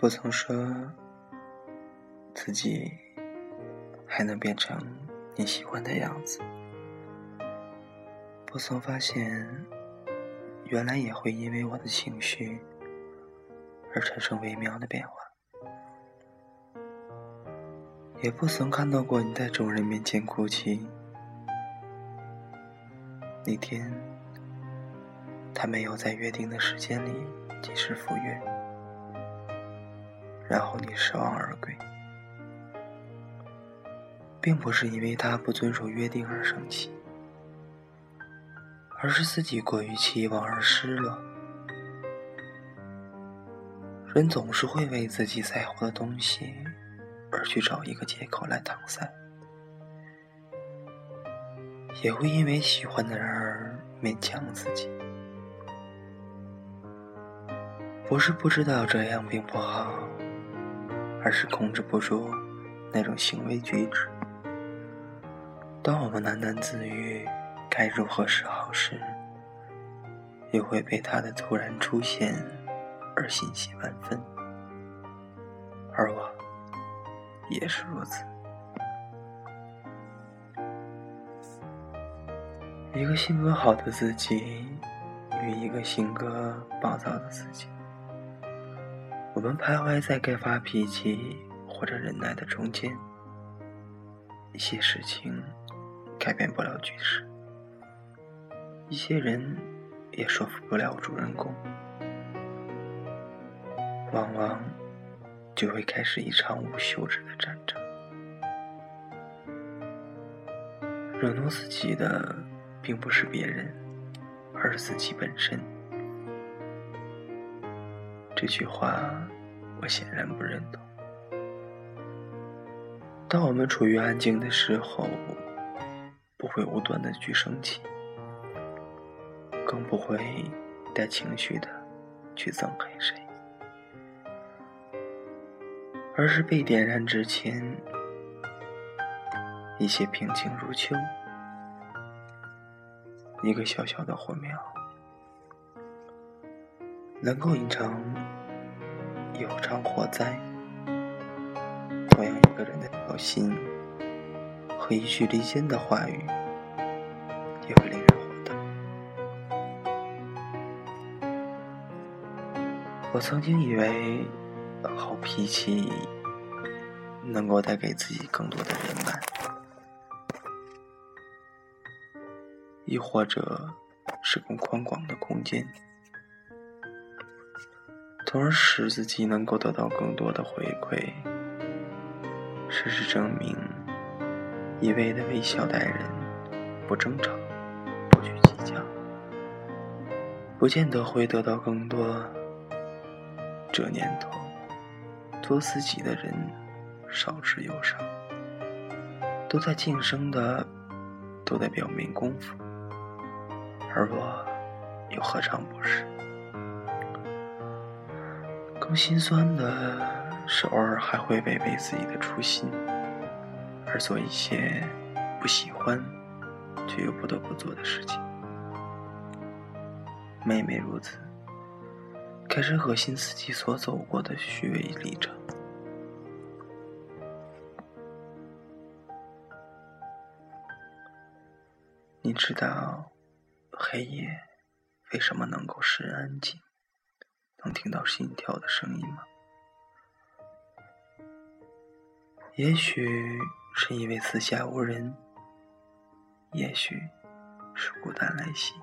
不曾说自己还能变成你喜欢的样子，不曾发现原来也会因为我的情绪而产生微妙的变化，也不曾看到过你在众人面前哭泣。那天，他没有在约定的时间里及时赴约，然后你失望而归，并不是因为他不遵守约定而生气，而是自己过于期望而失落。人总是会为自己在乎的东西而去找一个借口来搪塞。也会因为喜欢的人而勉强自己，不是不知道这样并不好，而是控制不住那种行为举止。当我们喃喃自语该如何是好时，又会被他的突然出现而欣喜万分，而我也是如此。一个性格好的自己，与一个性格暴躁的自己，我们徘徊在该发脾气或者忍耐的中间。一些事情改变不了局势，一些人也说服不了主人公，往往就会开始一场无休止的战争。惹怒自己的。并不是别人，而是自己本身。这句话，我显然不认同。当我们处于安静的时候，不会无端的去生气，更不会带情绪的去憎恨谁，而是被点燃之前，一切平静如秋。一个小小的火苗，能够引成一场火灾。同样，一个人的小心和一句离间的话语，也会令人火大。我曾经以为，好脾气能够带给自己更多的人脉。亦或者是更宽广的空间，从而使自己能够得到更多的回馈。事实证明，一味的微笑待人，不争吵，不去计较，不见得会得到更多。这年头，做自己的人少之又少，都在晋升的，都在表面功夫。而我，又何尝不是？更心酸的是，偶尔还会违背自己的初心，而做一些不喜欢却又不得不做的事情。每每如此，开始恶心自己所走过的虚伪历程。你知道？黑夜为什么能够使人安静？能听到心跳的声音吗？也许是因为四下无人，也许是孤单来袭，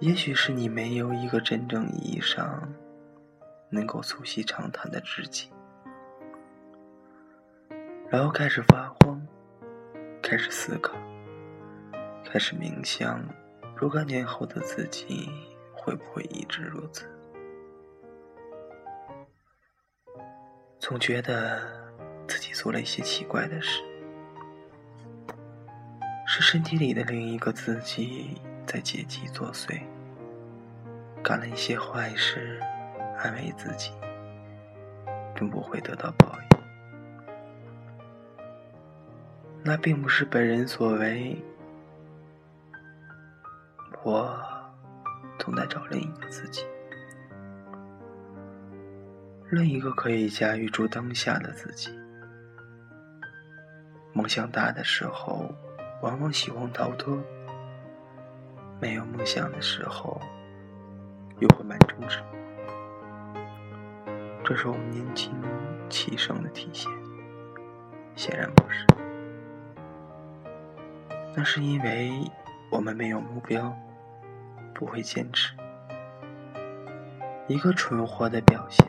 也许是你没有一个真正意义上能够促膝长谈的知己，然后开始发慌，开始思考。开始冥想，若干年后的自己会不会一直如此？总觉得自己做了一些奇怪的事，是身体里的另一个自己在借机作祟，干了一些坏事，安慰自己，并不会得到报应。那并不是本人所为。我总在找另一个自己，另一个可以驾驭住当下的自己。梦想大的时候，往往喜欢逃脱；没有梦想的时候，又会满城之这是我们年轻气盛的体现。显然不是，那是因为我们没有目标，不会坚持。一个蠢货的表现，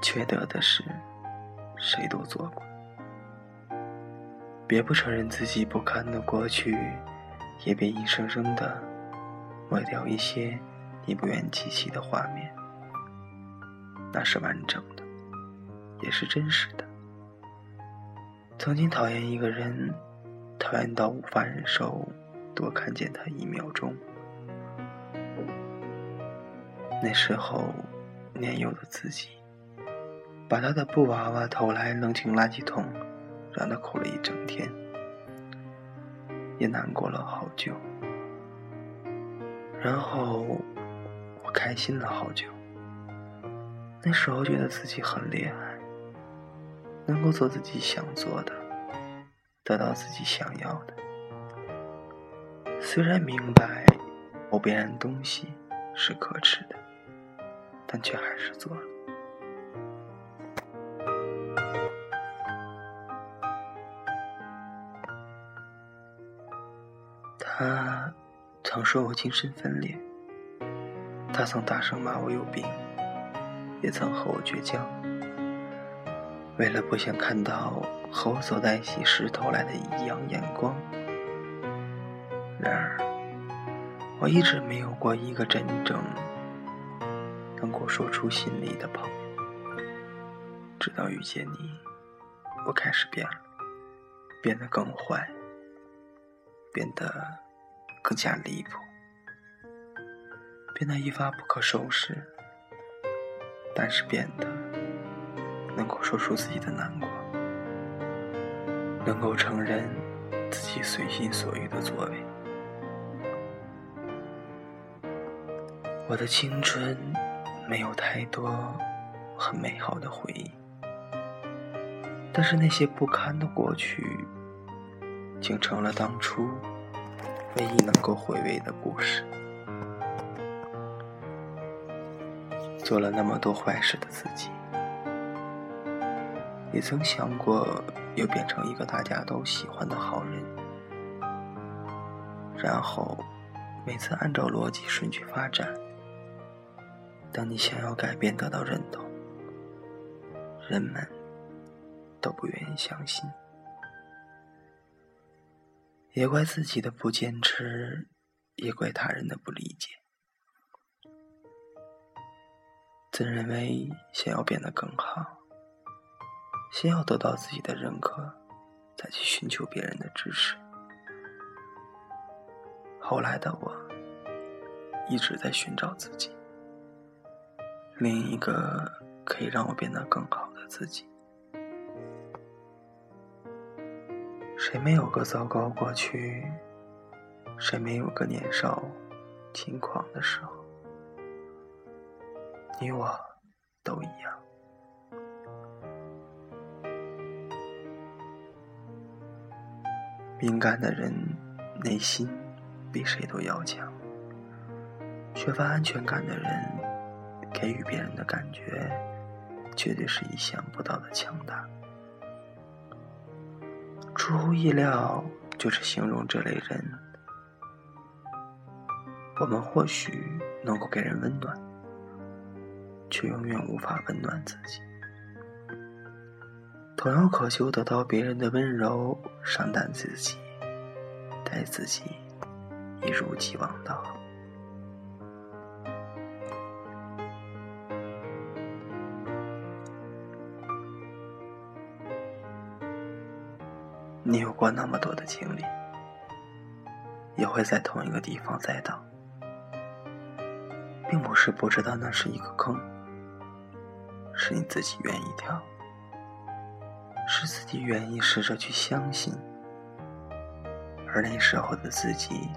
缺德的事，谁都做过。别不承认自己不堪的过去，也别硬生生的抹掉一些你不愿记起的画面。那是完整的，也是真实的。曾经讨厌一个人，讨厌到无法忍受多看见他一秒钟。那时候，年幼的自己，把他的布娃娃偷来扔进垃圾桶。让他哭了一整天，也难过了好久。然后我开心了好久。那时候觉得自己很厉害，能够做自己想做的，得到自己想要的。虽然明白某别人东西是可耻的，但却还是做了。他曾说我精神分裂，他曾大声骂我有病，也曾和我倔强。为了不想看到和我走在一起时投来的异样眼光，我一直没有过一个真正能够说出心里的朋友。直到遇见你，我开始变了，变得更坏，变得。更加离谱，变得一发不可收拾，但是变得能够说出自己的难过，能够承认自己随心所欲的作为。我的青春没有太多很美好的回忆，但是那些不堪的过去，竟成了当初。唯一能够回味的故事，做了那么多坏事的自己，也曾想过要变成一个大家都喜欢的好人，然后每次按照逻辑顺序发展。当你想要改变得到认同，人们都不愿意相信。也怪自己的不坚持，也怪他人的不理解。自认为想要变得更好，先要得到自己的认可，再去寻求别人的支持。后来的我，一直在寻找自己，另一个可以让我变得更好的自己。谁没有个糟糕过去？谁没有个年少轻狂的时候？你我都一样。敏感的人内心比谁都要强，缺乏安全感的人给予别人的感觉绝对是意想不到的强大。出乎意料，就是形容这类人。我们或许能够给人温暖，却永远无法温暖自己。同样渴求得到别人的温柔，善待自己，待自己一如既往的好。你有过那么多的经历，也会在同一个地方栽倒，并不是不知道那是一个坑，是你自己愿意跳，是自己愿意试着去相信，而那时候的自己，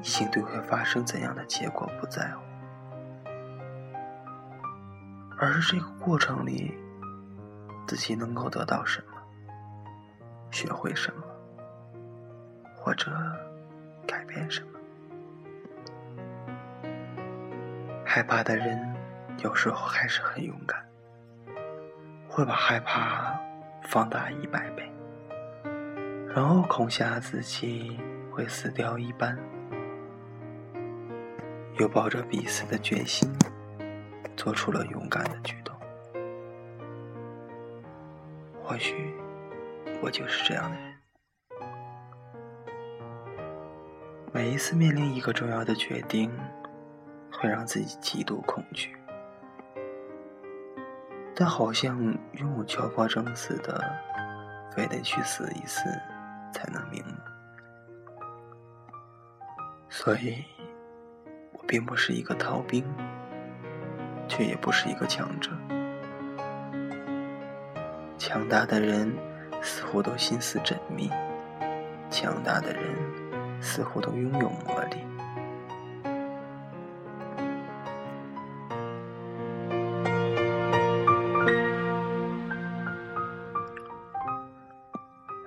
已经对会发生怎样的结果不在乎，而是这个过程里自己能够得到什么，学会什么，或者改变什么。害怕的人有时候还是很勇敢，会把害怕放大一百倍，然后恐吓自己会死掉一半。又抱着必死的决心，做出了勇敢的举动。或许，我就是这样的人。每一次面临一个重要的决定，会让自己极度恐惧，但好像拥有敲破生似的，非得去死一次才能瞑目。所以。我并不是一个逃兵，却也不是一个强者。强大的人似乎都心思缜密，强大的人似乎都拥有魔力。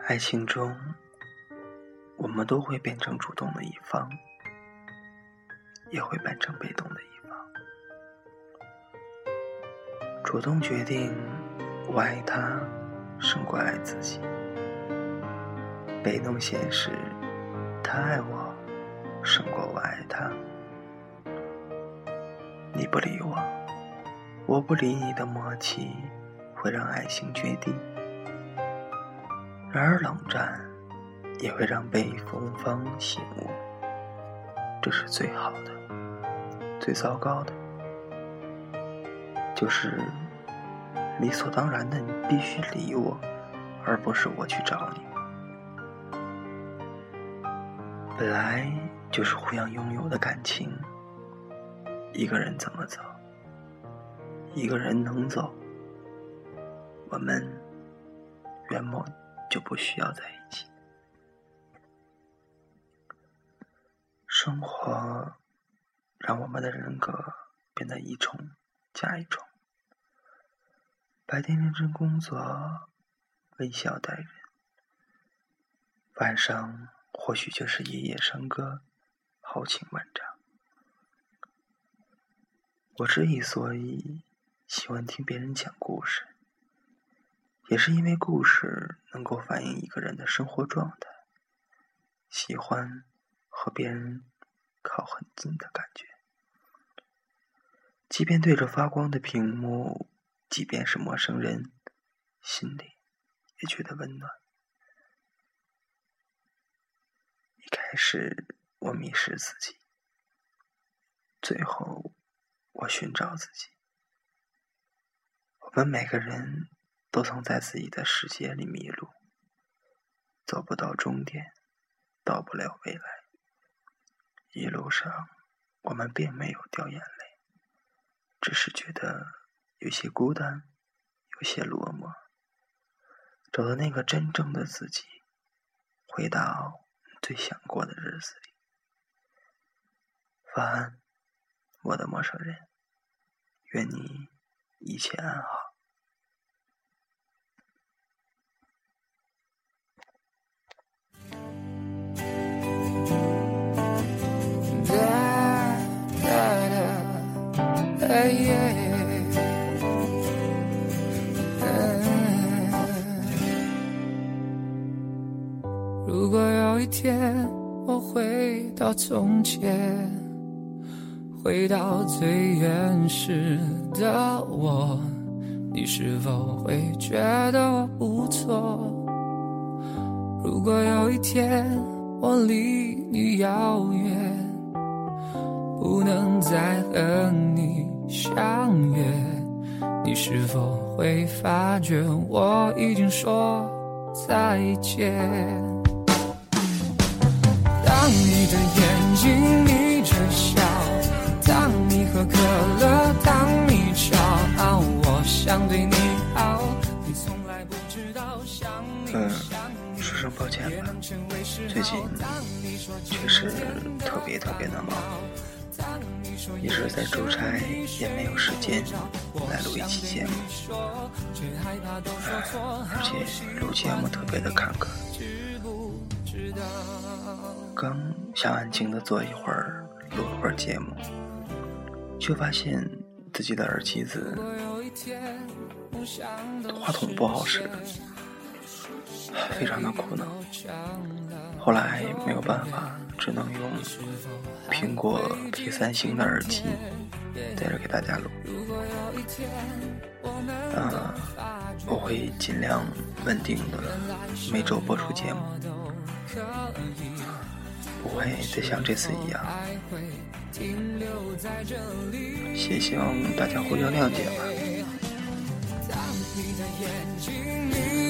爱情中，我们都会变成主动的一方。也会变成被动的一方，主动决定我爱他胜过爱自己，被动显示他爱我胜过我爱他。你不理我，我不理你的默契会让爱情决堤，然而冷战也会让被风方醒悟。这是最好的，最糟糕的，就是理所当然的，你必须理我，而不是我去找你。本来就是互相拥有的感情，一个人怎么走，一个人能走，我们原本就不需要在一起。生活让我们的人格变得一重加一重。白天认真工作，微笑待人；晚上或许就是夜夜笙歌，豪情万丈。我之所以喜欢听别人讲故事，也是因为故事能够反映一个人的生活状态。喜欢和别人。靠很近的感觉，即便对着发光的屏幕，即便是陌生人，心里也觉得温暖。一开始我迷失自己，最后我寻找自己。我们每个人都曾在自己的世界里迷路，走不到终点，到不了未来。一路上，我们并没有掉眼泪，只是觉得有些孤单，有些落寞。找到那个真正的自己，回到最想过的日子里。晚安，我的陌生人，愿你一切安好。如天我回到从前，回到最原始的我，你是否会觉得我不错？如果有一天我离你遥远，不能再和你相约，你是否会发觉我已经说再见？当你的眼睛眯着笑，当你喝可乐，当你骄傲，我想对你好，你从来不知道想你嗯，说声抱歉吧，最近确实特别特别的忙，一直在出差，也没有时间来录一期节目，而且录节目特别的坎坷。刚想安静的坐一会儿，录一会儿节目，却发现自己的耳机子话筒不好使，非常的苦恼。后来没有办法，只能用苹果 P3 型的耳机在这给大家录。啊，我会尽量稳定的每周播出节目，不会再像这次一样。也希望大家互相谅解吧。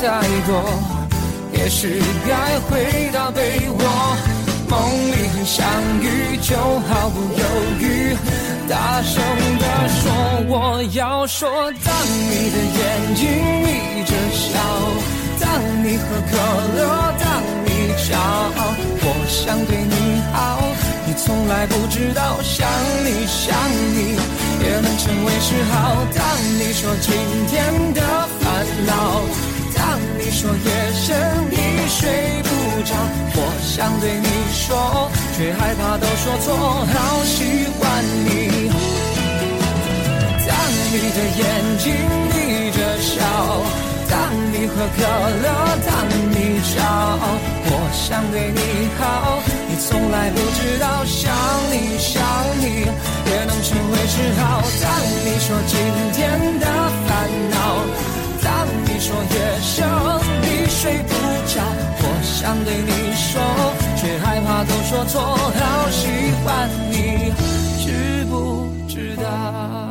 太多，也许该回到被窝，梦里很相遇，就毫不犹豫，大声地说我要说。当你的眼睛眯着笑，当你喝可乐，当你骄傲，我想对你好。你从来不知道，想你想你也能成为嗜好。当你说今天的烦恼，你说夜深你睡不着，我想对你说，却害怕都说错，好喜欢你。当你的眼睛眯着笑，当你喝可乐，当你骄傲，我想对你好。你从来不知道想你想你也能成为嗜好。当你说今天的烦恼，当你说夜深睡不着我想对你说却害怕都说错好喜欢你知不知道？